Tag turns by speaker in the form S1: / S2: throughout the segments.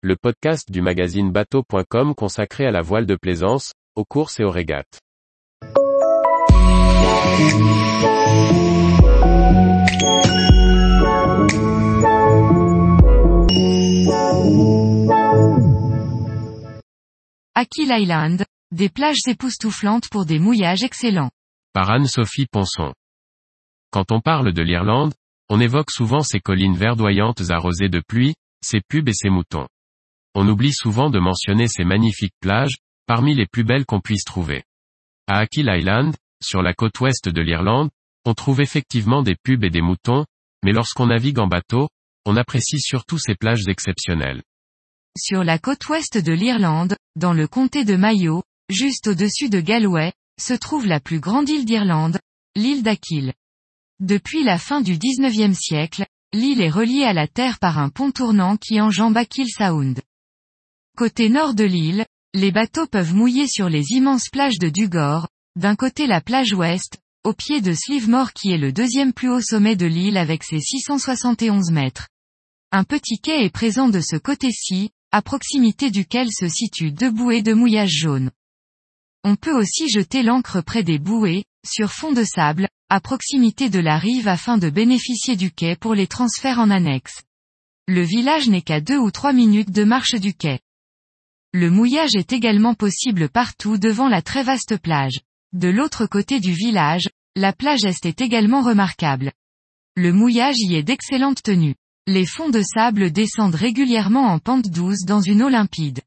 S1: le podcast du magazine bateau.com consacré à la voile de plaisance, aux courses et aux régates.
S2: Kill Island, des plages époustouflantes pour des mouillages excellents.
S1: Par Anne-Sophie Ponson. Quand on parle de l'Irlande, on évoque souvent ses collines verdoyantes arrosées de pluie, ses pubs et ses moutons. On oublie souvent de mentionner ces magnifiques plages, parmi les plus belles qu'on puisse trouver. À Achill Island, sur la côte ouest de l'Irlande, on trouve effectivement des pubs et des moutons, mais lorsqu'on navigue en bateau, on apprécie surtout ces plages exceptionnelles.
S2: Sur la côte ouest de l'Irlande, dans le comté de Mayo, juste au-dessus de Galway, se trouve la plus grande île d'Irlande, l'île d'Achill. Depuis la fin du XIXe siècle, l'île est reliée à la terre par un pont tournant qui enjambe Achill Sound. Côté nord de l'île, les bateaux peuvent mouiller sur les immenses plages de Dugor, d'un côté la plage ouest, au pied de Slivemore qui est le deuxième plus haut sommet de l'île avec ses 671 mètres. Un petit quai est présent de ce côté-ci, à proximité duquel se situent deux bouées de mouillage jaune. On peut aussi jeter l'ancre près des bouées, sur fond de sable, à proximité de la rive afin de bénéficier du quai pour les transferts en annexe. Le village n'est qu'à deux ou trois minutes de marche du quai. Le mouillage est également possible partout devant la très vaste plage. De l'autre côté du village, la plage est également remarquable. Le mouillage y est d'excellente tenue. Les fonds de sable descendent régulièrement en pente douce dans une eau limpide.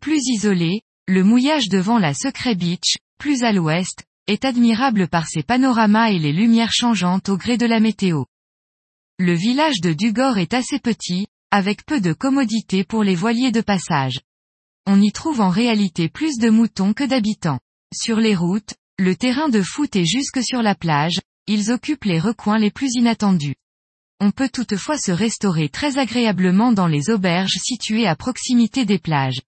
S2: Plus isolé, le mouillage devant la Secret Beach, plus à l'ouest, est admirable par ses panoramas et les lumières changeantes au gré de la météo. Le village de Dugor est assez petit, avec peu de commodités pour les voiliers de passage. On y trouve en réalité plus de moutons que d'habitants. Sur les routes, le terrain de foot est jusque sur la plage, ils occupent les recoins les plus inattendus. On peut toutefois se restaurer très agréablement dans les auberges situées à proximité des plages.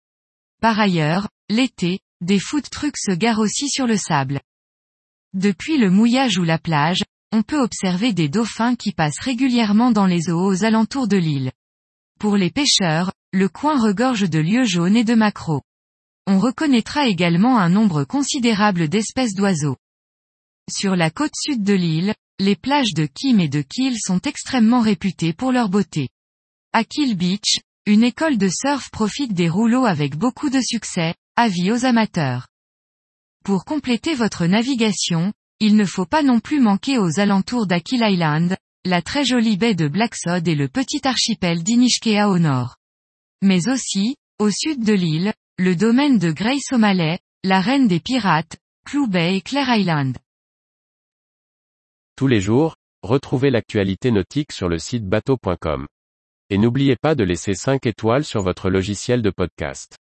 S2: Par ailleurs, l'été, des food trucks se garent aussi sur le sable. Depuis le mouillage ou la plage, on peut observer des dauphins qui passent régulièrement dans les eaux aux alentours de l'île. Pour les pêcheurs, le coin regorge de lieux jaunes et de maquereaux. On reconnaîtra également un nombre considérable d'espèces d'oiseaux. Sur la côte sud de l'île, les plages de Kim et de Kiel sont extrêmement réputées pour leur beauté. À Kiel Beach, une école de surf profite des rouleaux avec beaucoup de succès, avis aux amateurs. Pour compléter votre navigation, il ne faut pas non plus manquer aux alentours d'Akil Island, la très jolie baie de Blacksod et le petit archipel d'Inishkea au nord. Mais aussi, au sud de l'île, le domaine de Grace O'Malley, la reine des pirates, Clou Bay et Clare Island.
S1: Tous les jours, retrouvez l'actualité nautique sur le site bateau.com. Et n'oubliez pas de laisser 5 étoiles sur votre logiciel de podcast.